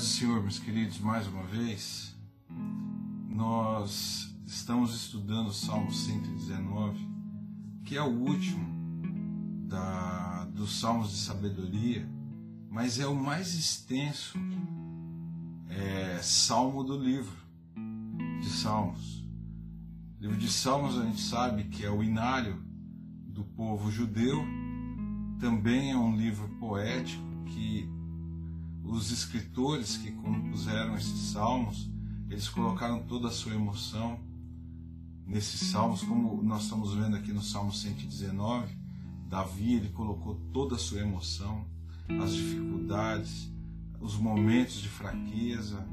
paz do Senhor, meus queridos, mais uma vez, nós estamos estudando o Salmo 119, que é o último da, dos Salmos de Sabedoria, mas é o mais extenso é, salmo do livro de Salmos. O livro de Salmos a gente sabe que é o inário do povo judeu, também é um livro poético que os escritores que compuseram esses salmos, eles colocaram toda a sua emoção nesses salmos, como nós estamos vendo aqui no Salmo 119, Davi, ele colocou toda a sua emoção, as dificuldades, os momentos de fraqueza,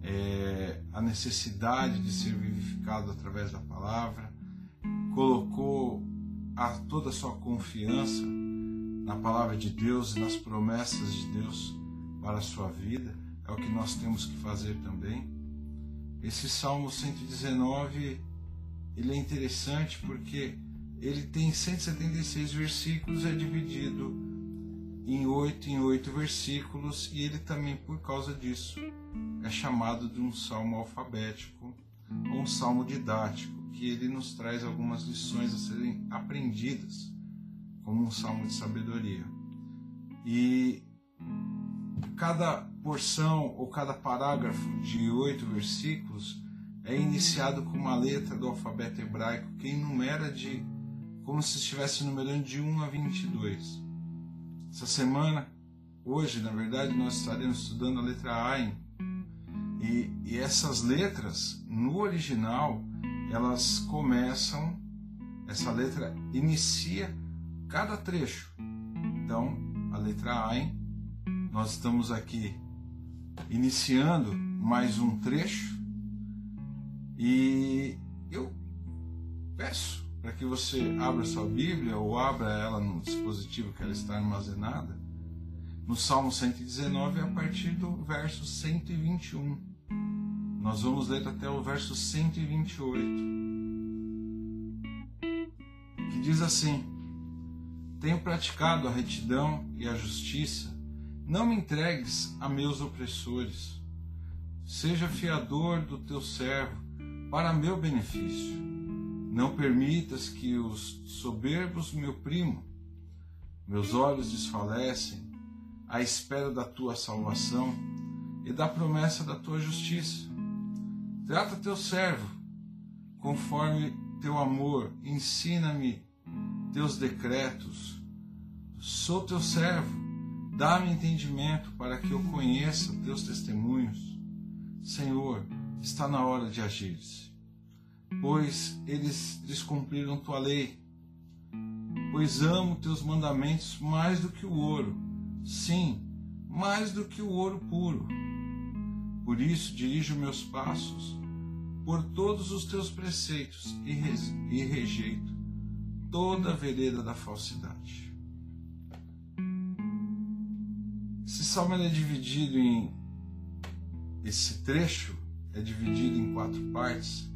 é, a necessidade de ser vivificado através da palavra, colocou a, toda a sua confiança na palavra de Deus e nas promessas de Deus para a sua vida, é o que nós temos que fazer também. Esse Salmo 119, ele é interessante porque ele tem 176 versículos, é dividido em oito em oito versículos e ele também, por causa disso, é chamado de um salmo alfabético ou um salmo didático, que ele nos traz algumas lições a serem aprendidas como um salmo de sabedoria. E cada porção ou cada parágrafo de oito versículos é iniciado com uma letra do alfabeto hebraico que enumera de como se estivesse numerando de 1 a 22. Essa semana, hoje, na verdade, nós estaremos estudando a letra Ain. E, e essas letras, no original, elas começam, essa letra inicia cada trecho. Então, a letra Ain nós estamos aqui iniciando mais um trecho e eu peço para que você abra sua Bíblia ou abra ela no dispositivo que ela está armazenada no Salmo 119 a partir do verso 121. Nós vamos ler até o verso 128, que diz assim: Tenho praticado a retidão e a justiça não me entregues a meus opressores. Seja fiador do teu servo, para meu benefício. Não permitas que os soberbos me oprimam. Meus olhos desfalecem à espera da tua salvação e da promessa da tua justiça. Trata teu servo conforme teu amor, ensina-me teus decretos. Sou teu servo Dá-me entendimento para que eu conheça teus testemunhos. Senhor, está na hora de agir, pois eles descumpriram tua lei. Pois amo teus mandamentos mais do que o ouro, sim, mais do que o ouro puro. Por isso dirijo meus passos por todos os teus preceitos e rejeito toda a vereda da falsidade. Salmo é dividido em. Esse trecho é dividido em quatro partes.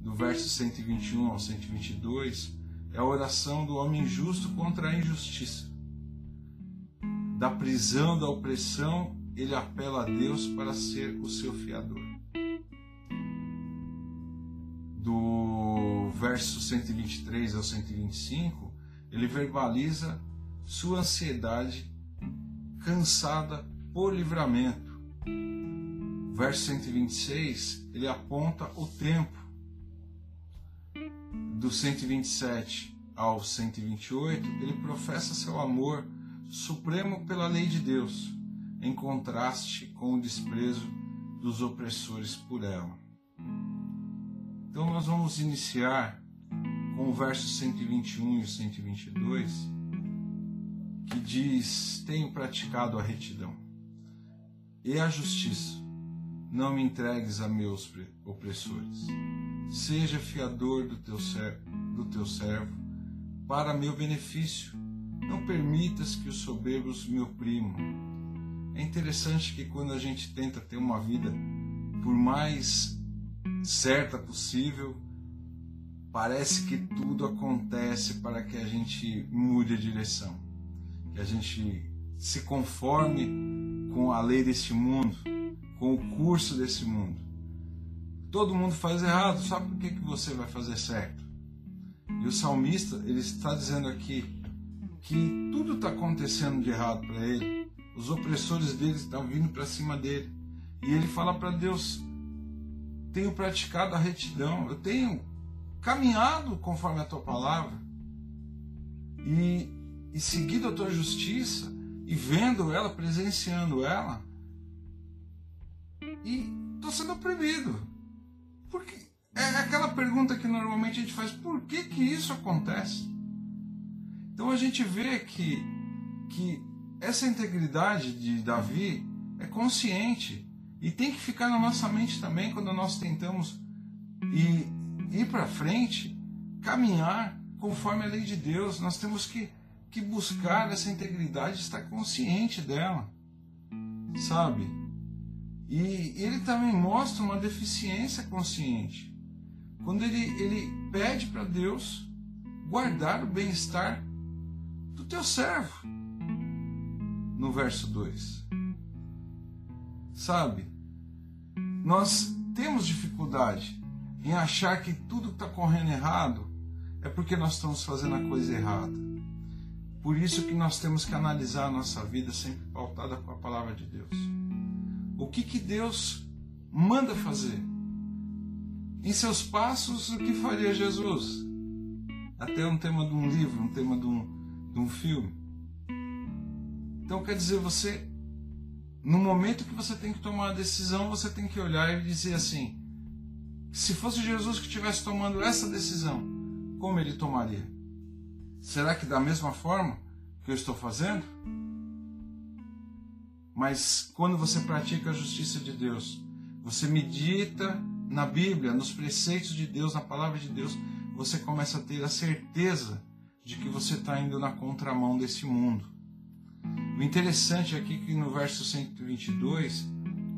Do verso 121 ao 122 é a oração do homem justo contra a injustiça. Da prisão, da opressão, ele apela a Deus para ser o seu fiador. Do verso 123 ao 125, ele verbaliza sua ansiedade cansada por livramento. Verso 126, ele aponta o tempo. Do 127 ao 128, ele professa seu amor supremo pela lei de Deus, em contraste com o desprezo dos opressores por ela. Então nós vamos iniciar com o verso 121 e 122 que diz: Tenho praticado a retidão e a justiça. Não me entregues a meus opressores. Seja fiador do teu, do teu servo, para meu benefício. Não permitas que os soberbos me oprimam. É interessante que quando a gente tenta ter uma vida por mais certa possível, parece que tudo acontece para que a gente mude a direção que a gente se conforme com a lei deste mundo, com o curso desse mundo. Todo mundo faz errado, sabe por que, que você vai fazer certo? E o salmista, ele está dizendo aqui que tudo está acontecendo de errado para ele. Os opressores dele estão vindo para cima dele. E ele fala para Deus: Tenho praticado a retidão, eu tenho caminhado conforme a tua palavra e, e seguido a tua justiça e vendo ela, presenciando ela. E estou sendo oprimido. Porque é aquela pergunta que normalmente a gente faz: por que, que isso acontece? Então a gente vê que, que essa integridade de Davi é consciente e tem que ficar na nossa mente também quando nós tentamos ir, ir para frente, caminhar conforme a lei de Deus. Nós temos que, que buscar essa integridade, estar consciente dela, sabe? E ele também mostra uma deficiência consciente. Quando ele, ele pede para Deus guardar o bem-estar do teu servo. No verso 2. Sabe? Nós temos dificuldade em achar que tudo está correndo errado é porque nós estamos fazendo a coisa errada. Por isso que nós temos que analisar a nossa vida sempre pautada com a palavra de Deus. O que, que Deus manda fazer? Em seus passos, o que faria Jesus? Até um tema de um livro, um tema de um, de um filme. Então quer dizer, você, no momento que você tem que tomar uma decisão, você tem que olhar e dizer assim: se fosse Jesus que estivesse tomando essa decisão, como ele tomaria? Será que da mesma forma que eu estou fazendo? Mas quando você pratica a justiça de Deus, você medita na Bíblia, nos preceitos de Deus, na palavra de Deus, você começa a ter a certeza de que você está indo na contramão desse mundo. O interessante aqui é que no verso 122,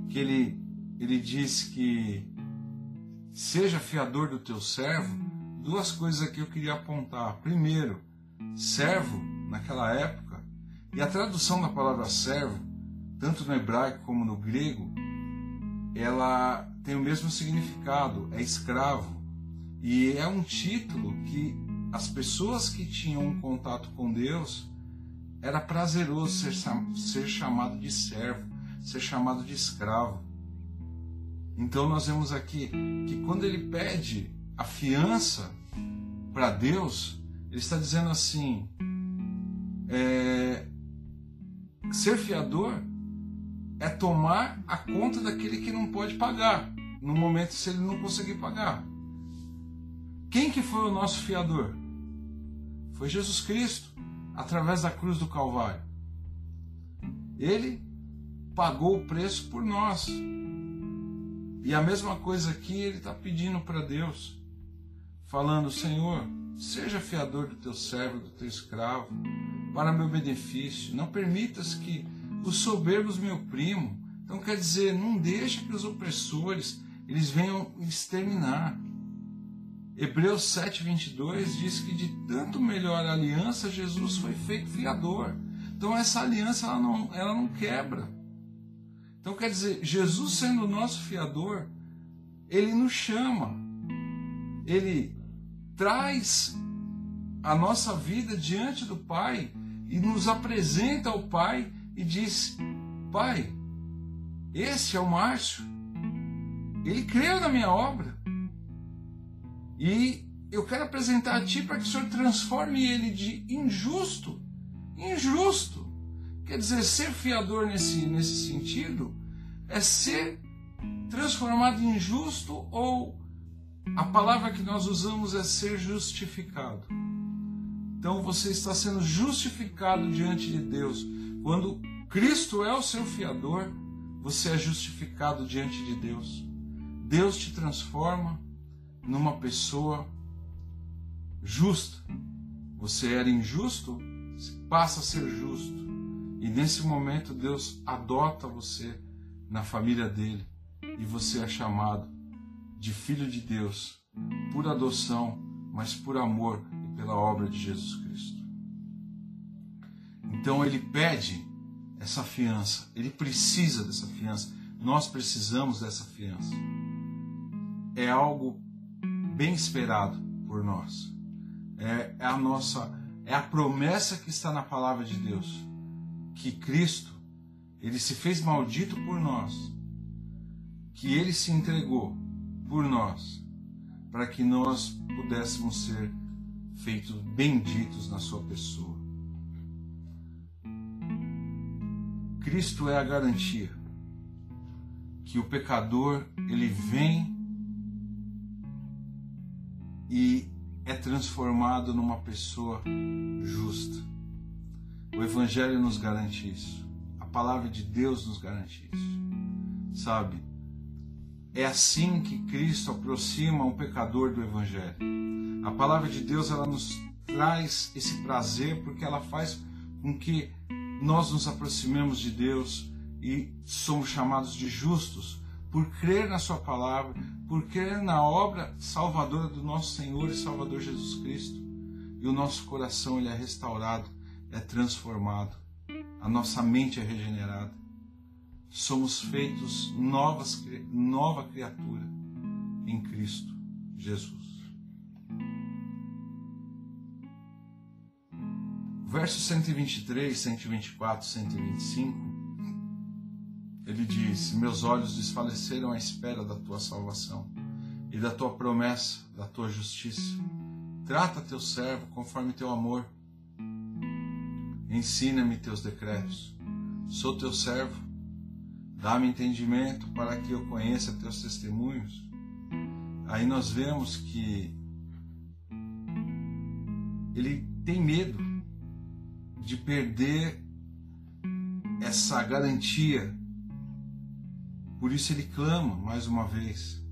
que ele, ele diz que seja fiador do teu servo, duas coisas aqui eu queria apontar. Primeiro, servo, naquela época, e a tradução da palavra servo, tanto no hebraico como no grego, ela tem o mesmo significado, é escravo. E é um título que as pessoas que tinham um contato com Deus era prazeroso ser, ser chamado de servo, ser chamado de escravo. Então nós vemos aqui que quando ele pede a fiança para Deus, ele está dizendo assim: é, ser fiador é tomar a conta daquele que não pode pagar, no momento se ele não conseguir pagar. Quem que foi o nosso fiador? Foi Jesus Cristo através da cruz do Calvário. Ele pagou o preço por nós. E a mesma coisa aqui ele está pedindo para Deus, falando: Senhor, seja fiador do teu servo, do teu escravo, para meu benefício. Não permitas que os soberbos me oprimam. Então quer dizer, não deixe que os opressores eles venham exterminar. Hebreus 7:22 diz que de tanto melhor aliança Jesus foi feito fiador. Então essa aliança ela não, ela não quebra. Então quer dizer, Jesus sendo o nosso fiador, ele nos chama. Ele traz a nossa vida diante do Pai e nos apresenta ao Pai e diz: Pai, esse é o Márcio. Ele creu na minha obra. E eu quero apresentar a ti para que o Senhor transforme ele de injusto injusto. Quer dizer, ser fiador nesse, nesse sentido é ser transformado em justo ou a palavra que nós usamos é ser justificado. Então você está sendo justificado diante de Deus. Quando Cristo é o seu fiador, você é justificado diante de Deus. Deus te transforma numa pessoa justa. Você era injusto, passa a ser justo. E nesse momento Deus adota você na família dele e você é chamado de filho de Deus por adoção, mas por amor e pela obra de Jesus Cristo. Então ele pede essa fiança, ele precisa dessa fiança. Nós precisamos dessa fiança. É algo bem esperado por nós. É, é a nossa, é a promessa que está na palavra de Deus, que Cristo, ele se fez maldito por nós, que ele se entregou por nós, para que nós pudéssemos ser feitos benditos na sua pessoa. Cristo é a garantia que o pecador ele vem e é transformado numa pessoa justa. O Evangelho nos garante isso. A palavra de Deus nos garante isso. Sabe? É assim que Cristo aproxima um pecador do Evangelho. A palavra de Deus ela nos traz esse prazer porque ela faz com que nós nos aproximemos de Deus e somos chamados de justos por crer na Sua palavra, por crer na obra salvadora do nosso Senhor e Salvador Jesus Cristo. E o nosso coração ele é restaurado, é transformado, a nossa mente é regenerada. Somos feitos novas, nova criatura em Cristo Jesus. Versos 123, 124, 125 ele diz: Meus olhos desfaleceram à espera da tua salvação e da tua promessa, da tua justiça. Trata teu servo conforme teu amor. Ensina-me teus decretos. Sou teu servo. Dá-me entendimento para que eu conheça teus testemunhos. Aí nós vemos que ele tem medo de perder essa garantia por isso ele clama mais uma vez.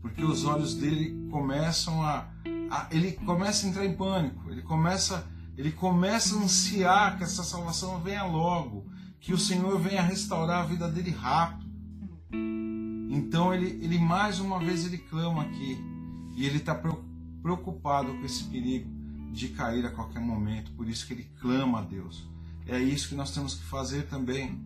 Porque os olhos dele começam a, a, ele começa a entrar em pânico, ele começa ele começa a ansiar que essa salvação venha logo, que o Senhor venha restaurar a vida dele rápido. Então ele, ele mais uma vez ele clama aqui e ele está preocupado com esse perigo de cair a qualquer momento, por isso que ele clama a Deus. É isso que nós temos que fazer também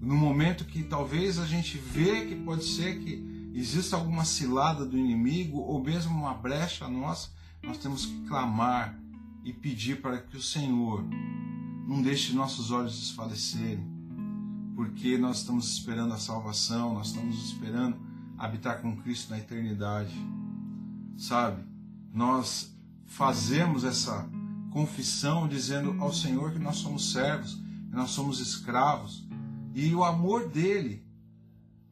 no momento que talvez a gente vê que pode ser que exista alguma cilada do inimigo ou mesmo uma brecha nossa, nós temos que clamar e pedir para que o Senhor não deixe nossos olhos desfalecerem, porque nós estamos esperando a salvação, nós estamos esperando habitar com Cristo na eternidade. Sabe? Nós fazemos essa confissão dizendo ao Senhor que nós somos servos, que nós somos escravos, e o amor dele,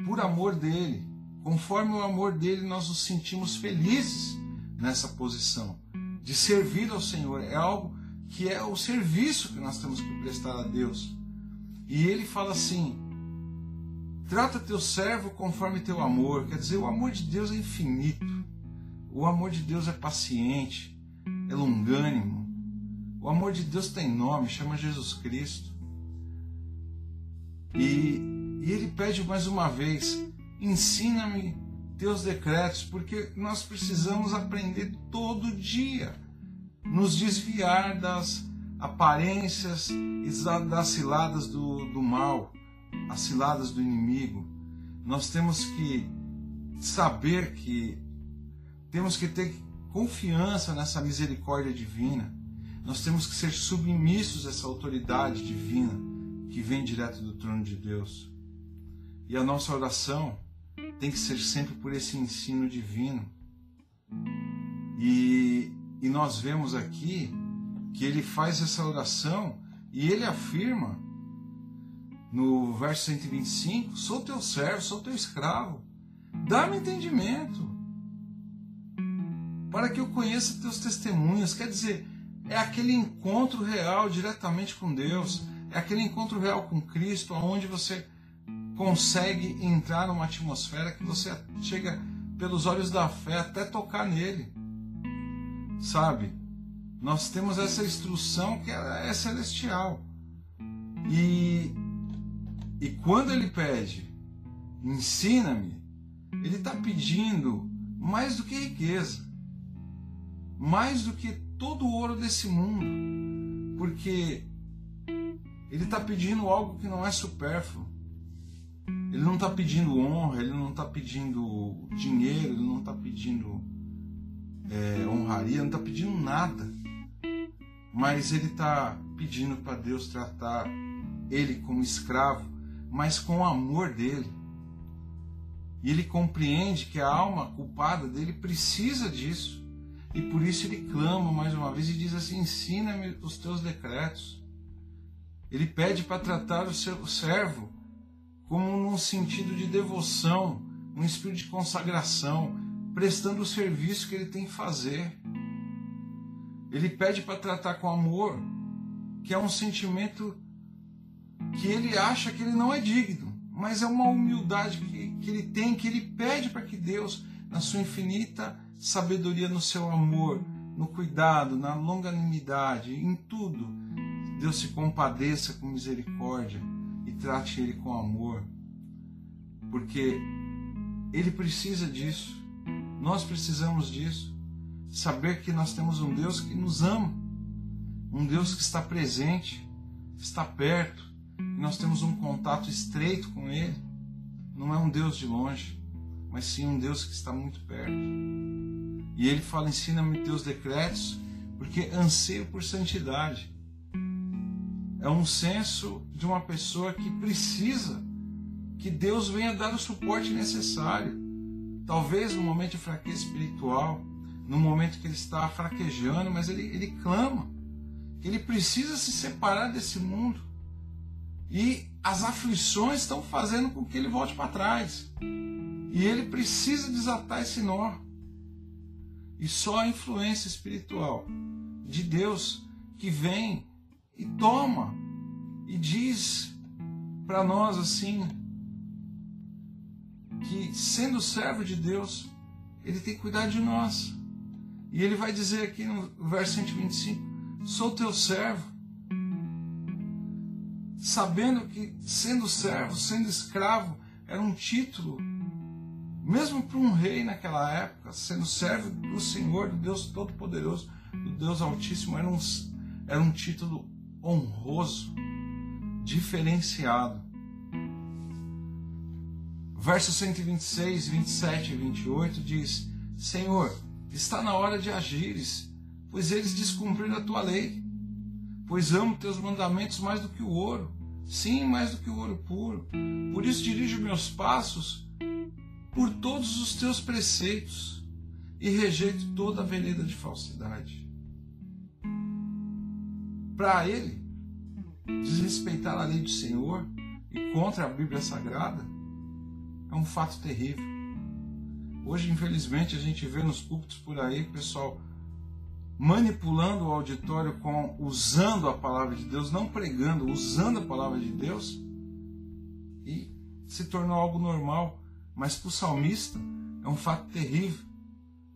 por amor dele, conforme o amor dele, nós nos sentimos felizes nessa posição de servir ao Senhor. É algo que é o serviço que nós temos que prestar a Deus. E ele fala assim: trata teu servo conforme teu amor. Quer dizer, o amor de Deus é infinito. O amor de Deus é paciente, é longânimo. O amor de Deus tem nome, chama Jesus Cristo. E, e ele pede mais uma vez: ensina-me teus decretos, porque nós precisamos aprender todo dia, nos desviar das aparências e das ciladas do, do mal, as ciladas do inimigo. Nós temos que saber que temos que ter confiança nessa misericórdia divina. Nós temos que ser submissos a essa autoridade divina que vem direto do trono de Deus. E a nossa oração tem que ser sempre por esse ensino divino. E, e nós vemos aqui que ele faz essa oração e ele afirma no verso 125: Sou teu servo, sou teu escravo, dá-me entendimento, para que eu conheça teus testemunhos. Quer dizer, é aquele encontro real diretamente com Deus é aquele encontro real com Cristo, onde você consegue entrar numa atmosfera que você chega pelos olhos da fé até tocar nele. Sabe? Nós temos essa instrução que é celestial. E, e quando ele pede, ensina-me, ele está pedindo mais do que riqueza, mais do que todo o ouro desse mundo. Porque ele está pedindo algo que não é supérfluo. Ele não está pedindo honra, ele não está pedindo dinheiro, ele não está pedindo é, honraria, não está pedindo nada. Mas ele está pedindo para Deus tratar ele como escravo, mas com o amor dele. E ele compreende que a alma culpada dele precisa disso. E por isso ele clama mais uma vez e diz assim: ensina-me os teus decretos. Ele pede para tratar o seu servo como num sentido de devoção, um espírito de consagração, prestando o serviço que ele tem que fazer. Ele pede para tratar com amor, que é um sentimento que ele acha que ele não é digno, mas é uma humildade que, que ele tem, que ele pede para que Deus, na sua infinita sabedoria, no seu amor, no cuidado, na longanimidade, em tudo, Deus se compadeça com misericórdia e trate ele com amor, porque ele precisa disso, nós precisamos disso, saber que nós temos um Deus que nos ama, um Deus que está presente, está perto, nós temos um contato estreito com Ele. Não é um Deus de longe, mas sim um Deus que está muito perto. E Ele fala: ensina-me teus decretos, porque anseio por santidade. É um senso de uma pessoa que precisa que Deus venha dar o suporte necessário. Talvez no momento de fraqueza espiritual, no momento que ele está fraquejando, mas ele, ele clama que ele precisa se separar desse mundo e as aflições estão fazendo com que ele volte para trás. E ele precisa desatar esse nó. E só a influência espiritual de Deus que vem e toma e diz para nós assim que sendo servo de Deus, ele tem que cuidar de nós. E ele vai dizer aqui no verso 125: Sou teu servo sabendo que sendo servo, sendo escravo, era um título, mesmo para um rei naquela época, sendo servo do Senhor, do Deus Todo-Poderoso, do Deus Altíssimo, era um, era um título honroso, diferenciado. Versos 126, 27 e 28 diz: Senhor, está na hora de agires, pois eles descumpriram a tua lei pois amo teus mandamentos mais do que o ouro, sim, mais do que o ouro puro. Por isso dirijo meus passos por todos os teus preceitos e rejeito toda a vereda de falsidade. Para ele, desrespeitar a lei do Senhor e contra a Bíblia Sagrada é um fato terrível. Hoje, infelizmente, a gente vê nos púlpitos por aí, pessoal manipulando o auditório com usando a palavra de Deus, não pregando, usando a palavra de Deus, e se tornou algo normal. Mas para o salmista é um fato terrível.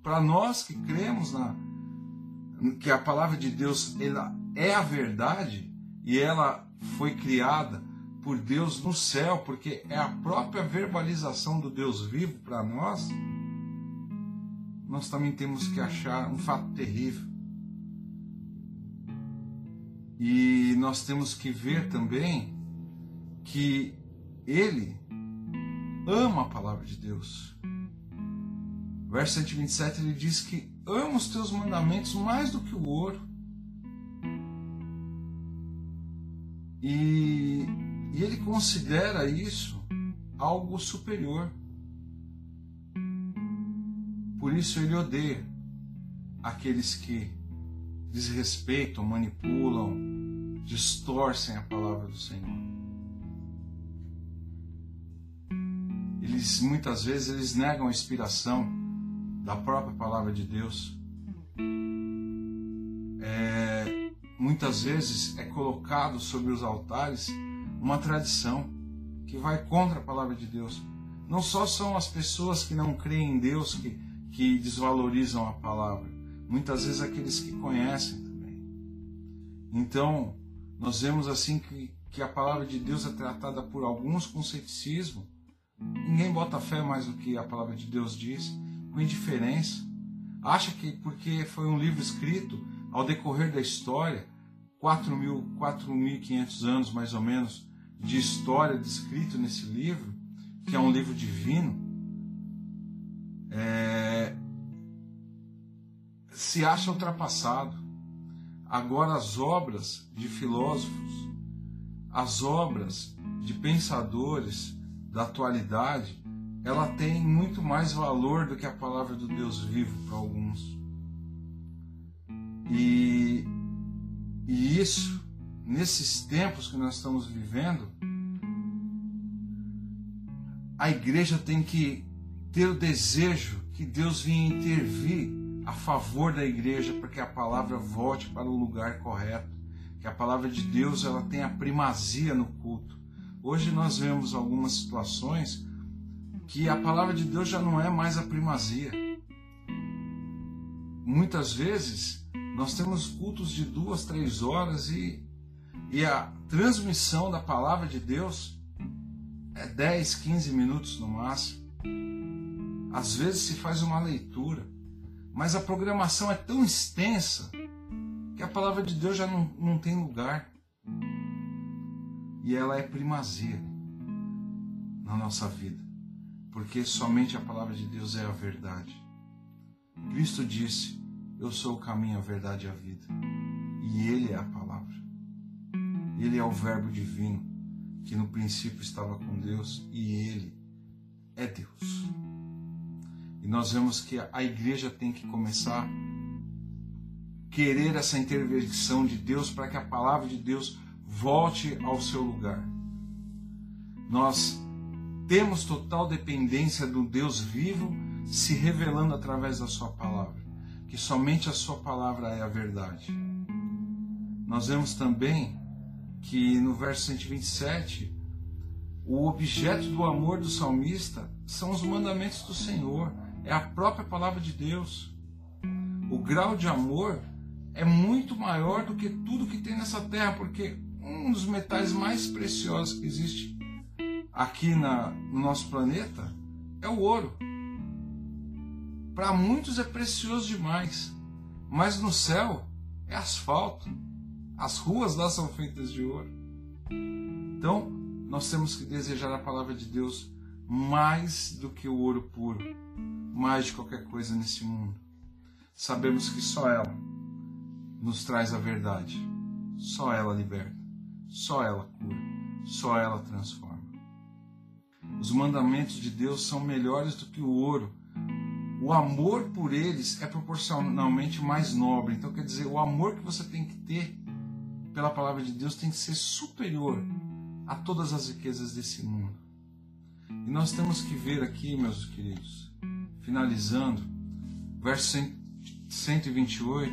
Para nós que cremos na que a palavra de Deus ela é a verdade e ela foi criada por Deus no céu, porque é a própria verbalização do Deus vivo para nós, nós também temos que achar um fato terrível e nós temos que ver também que ele ama a palavra de Deus. Verso 127 ele diz que ama os teus mandamentos mais do que o ouro. E, e ele considera isso algo superior. Por isso ele odeia aqueles que desrespeitam, manipulam, distorcem a palavra do Senhor. Eles muitas vezes eles negam a inspiração da própria palavra de Deus. É, muitas vezes é colocado sobre os altares uma tradição que vai contra a palavra de Deus. Não só são as pessoas que não creem em Deus que, que desvalorizam a palavra, muitas vezes aqueles que conhecem também. Então, nós vemos assim que, que a palavra de Deus é tratada por alguns com ceticismo. Ninguém bota fé mais do que a palavra de Deus diz, com indiferença. Acha que porque foi um livro escrito ao decorrer da história, 4.500 anos mais ou menos de história descrito nesse livro, que é um livro divino, é, se acha ultrapassado. Agora, as obras de filósofos, as obras de pensadores da atualidade, ela tem muito mais valor do que a palavra do Deus vivo para alguns. E, e isso, nesses tempos que nós estamos vivendo, a igreja tem que ter o desejo que Deus venha intervir a favor da igreja para que a palavra volte para o lugar correto, que a palavra de Deus ela tenha primazia no culto. Hoje nós vemos algumas situações que a palavra de Deus já não é mais a primazia. Muitas vezes nós temos cultos de duas, três horas e, e a transmissão da palavra de Deus é 10, 15 minutos no máximo. Às vezes se faz uma leitura, mas a programação é tão extensa que a palavra de Deus já não, não tem lugar. E ela é primazia na nossa vida, porque somente a palavra de Deus é a verdade. Cristo disse: Eu sou o caminho, a verdade e a vida. E Ele é a palavra. Ele é o Verbo divino que no princípio estava com Deus e Ele é Deus. E nós vemos que a igreja tem que começar a querer essa intervenção de Deus para que a palavra de Deus volte ao seu lugar. Nós temos total dependência do Deus vivo se revelando através da Sua palavra, que somente a Sua palavra é a verdade. Nós vemos também que no verso 127, o objeto do amor do salmista são os mandamentos do Senhor, é a própria palavra de Deus. O grau de amor é muito maior do que tudo que tem nessa terra, porque um dos metais mais preciosos que existe aqui na, no nosso planeta é o ouro. Para muitos é precioso demais, mas no céu é asfalto. As ruas lá são feitas de ouro. Então, nós temos que desejar a palavra de Deus mais do que o ouro puro, mais de qualquer coisa nesse mundo. Sabemos que só ela nos traz a verdade, só ela liberta, só ela cura, só ela transforma. Os mandamentos de Deus são melhores do que o ouro. O amor por eles é proporcionalmente mais nobre. Então, quer dizer, o amor que você tem que ter pela palavra de Deus tem que ser superior a todas as riquezas desse mundo. E nós temos que ver aqui, meus queridos, finalizando, verso 128,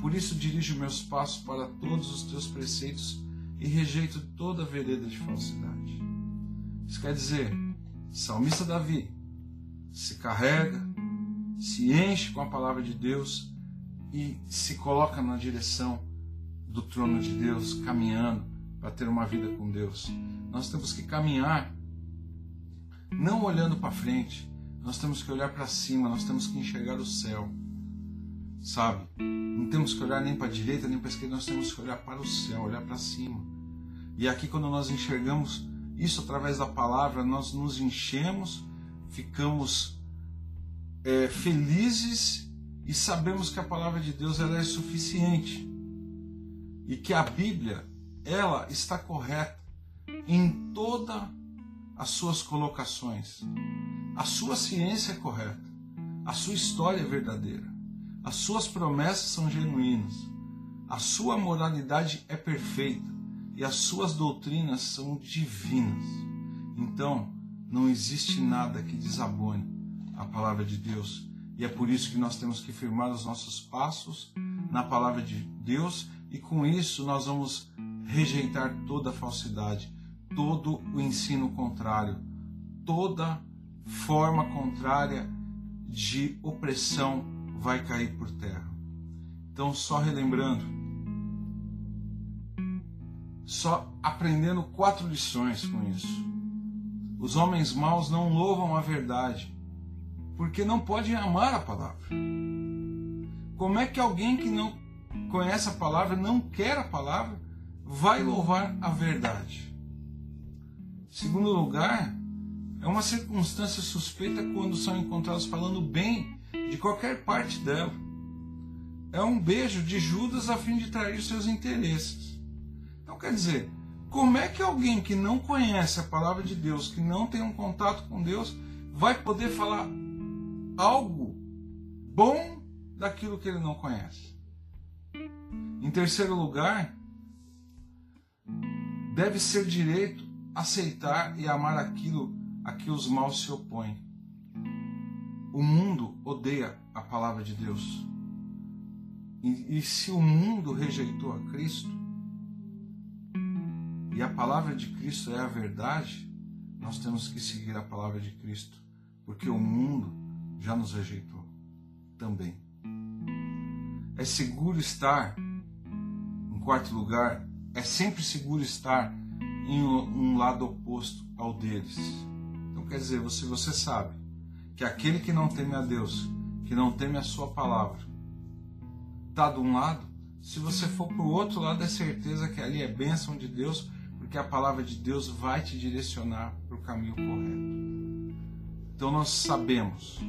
por isso dirijo meus passos para todos os teus preceitos e rejeito toda vereda de falsidade. Isso quer dizer, salmista Davi se carrega, se enche com a palavra de Deus e se coloca na direção do trono de Deus, caminhando para ter uma vida com Deus. Nós temos que caminhar não olhando para frente, nós temos que olhar para cima, nós temos que enxergar o céu. Sabe? Não temos que olhar nem para a direita nem para a esquerda, nós temos que olhar para o céu, olhar para cima. E aqui, quando nós enxergamos isso através da palavra, nós nos enchemos, ficamos é, felizes e sabemos que a palavra de Deus ela é suficiente e que a Bíblia ela está correta em todas as suas colocações. A sua ciência é correta, a sua história é verdadeira, as suas promessas são genuínas, a sua moralidade é perfeita e as suas doutrinas são divinas. Então, não existe nada que desabone a palavra de Deus. E é por isso que nós temos que firmar os nossos passos na palavra de Deus e com isso nós vamos rejeitar toda falsidade, todo o ensino contrário, toda forma contrária de opressão vai cair por terra. Então, só relembrando, só aprendendo quatro lições com isso. Os homens maus não louvam a verdade, porque não podem amar a palavra. Como é que alguém que não conhece a palavra, não quer a palavra, vai louvar a verdade. Segundo lugar, É uma circunstância suspeita quando são encontrados falando bem de qualquer parte dela. É um beijo de Judas a fim de trair seus interesses. Então quer dizer, como é que alguém que não conhece a palavra de Deus, que não tem um contato com Deus, vai poder falar algo bom daquilo que ele não conhece? Em terceiro lugar, deve ser direito aceitar e amar aquilo a que os maus se opõem. O mundo odeia a palavra de Deus. E, e se o mundo rejeitou a Cristo, e a palavra de Cristo é a verdade, nós temos que seguir a palavra de Cristo, porque o mundo já nos rejeitou também. É seguro estar, quarto lugar, é sempre seguro estar em um lado oposto ao deles. Então quer dizer, se você sabe que aquele que não teme a Deus, que não teme a sua palavra, está de um lado, se você for para o outro lado, é certeza que ali é bênção de Deus, porque a palavra de Deus vai te direcionar para o caminho correto. Então nós sabemos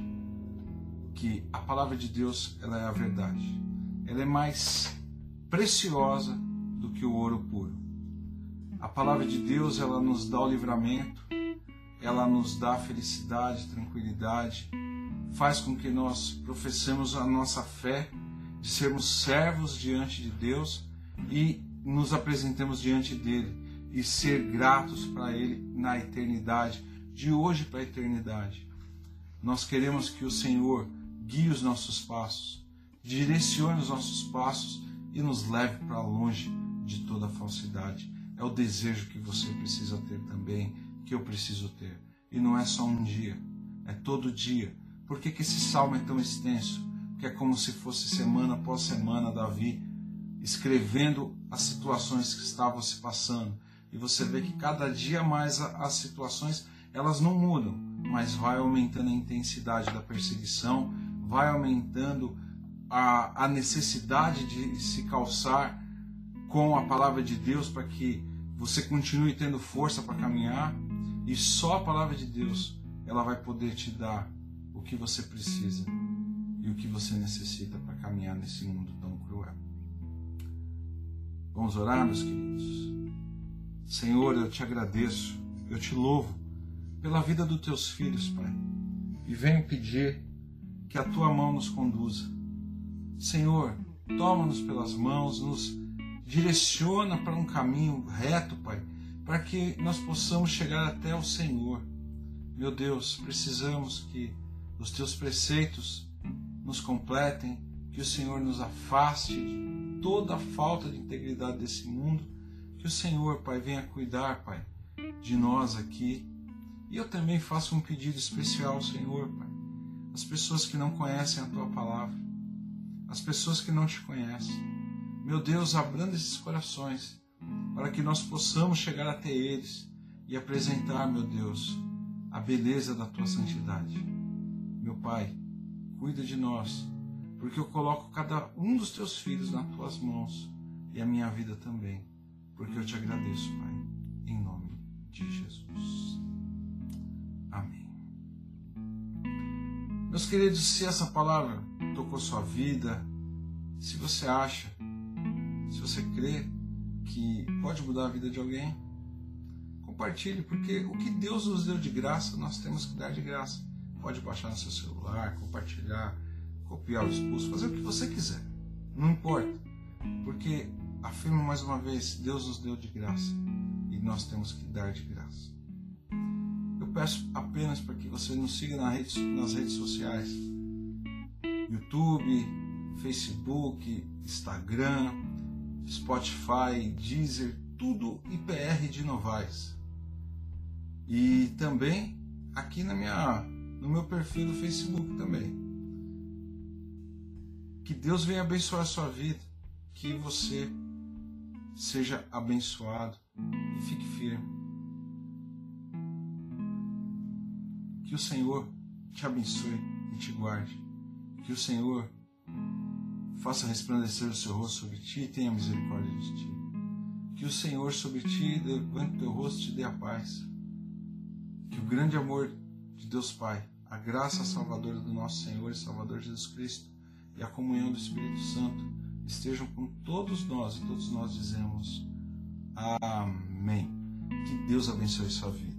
que a palavra de Deus ela é a verdade. Ela é mais preciosa do que o ouro puro. A palavra de Deus, ela nos dá o livramento, ela nos dá felicidade, tranquilidade, faz com que nós professemos a nossa fé de sermos servos diante de Deus e nos apresentemos diante dele e ser gratos para ele na eternidade, de hoje para a eternidade. Nós queremos que o Senhor guie os nossos passos, direcione os nossos passos e nos leve para longe de toda falsidade. É o desejo que você precisa ter também, que eu preciso ter. E não é só um dia, é todo dia. Por que, que esse salmo é tão extenso? Porque é como se fosse semana após semana Davi escrevendo as situações que estavam se passando. E você vê que cada dia mais as situações elas não mudam, mas vai aumentando a intensidade da perseguição, vai aumentando a, a necessidade de se calçar com a palavra de Deus para que você continue tendo força para caminhar e só a palavra de Deus ela vai poder te dar o que você precisa e o que você necessita para caminhar nesse mundo tão cruel. Vamos orar, meus queridos. Senhor, eu te agradeço, eu te louvo pela vida dos teus filhos, Pai. E venho pedir que a tua mão nos conduza. Senhor, toma-nos pelas mãos, nos direciona para um caminho reto, Pai, para que nós possamos chegar até o Senhor. Meu Deus, precisamos que os teus preceitos nos completem, que o Senhor nos afaste de toda a falta de integridade desse mundo, que o Senhor, Pai, venha cuidar, Pai, de nós aqui. E eu também faço um pedido especial ao Senhor, Pai, as pessoas que não conhecem a tua palavra, as pessoas que não te conhecem meu Deus, abranda esses corações para que nós possamos chegar até eles e apresentar, meu Deus, a beleza da tua santidade. Meu Pai, cuida de nós, porque eu coloco cada um dos teus filhos nas tuas mãos e a minha vida também, porque eu te agradeço, Pai, em nome de Jesus. Amém. Meus queridos, se essa palavra tocou sua vida, se você acha se você crê que pode mudar a vida de alguém, compartilhe, porque o que Deus nos deu de graça, nós temos que dar de graça. Pode baixar no seu celular, compartilhar, copiar o expulso, fazer o que você quiser. Não importa. Porque, afirmo mais uma vez, Deus nos deu de graça e nós temos que dar de graça. Eu peço apenas para que você nos siga nas redes, nas redes sociais: YouTube, Facebook, Instagram, Spotify, Deezer, tudo IPR de Novaes. E também aqui na minha, no meu perfil do Facebook também. Que Deus venha abençoar a sua vida, que você seja abençoado e fique firme. Que o Senhor te abençoe e te guarde. Que o Senhor faça resplandecer o seu rosto sobre ti e tenha misericórdia de ti. Que o Senhor sobre ti levante o teu rosto e te dê a paz. Que o grande amor de Deus Pai, a graça salvadora do nosso Senhor e Salvador Jesus Cristo e a comunhão do Espírito Santo estejam com todos nós e todos nós dizemos Amém. Que Deus abençoe sua vida.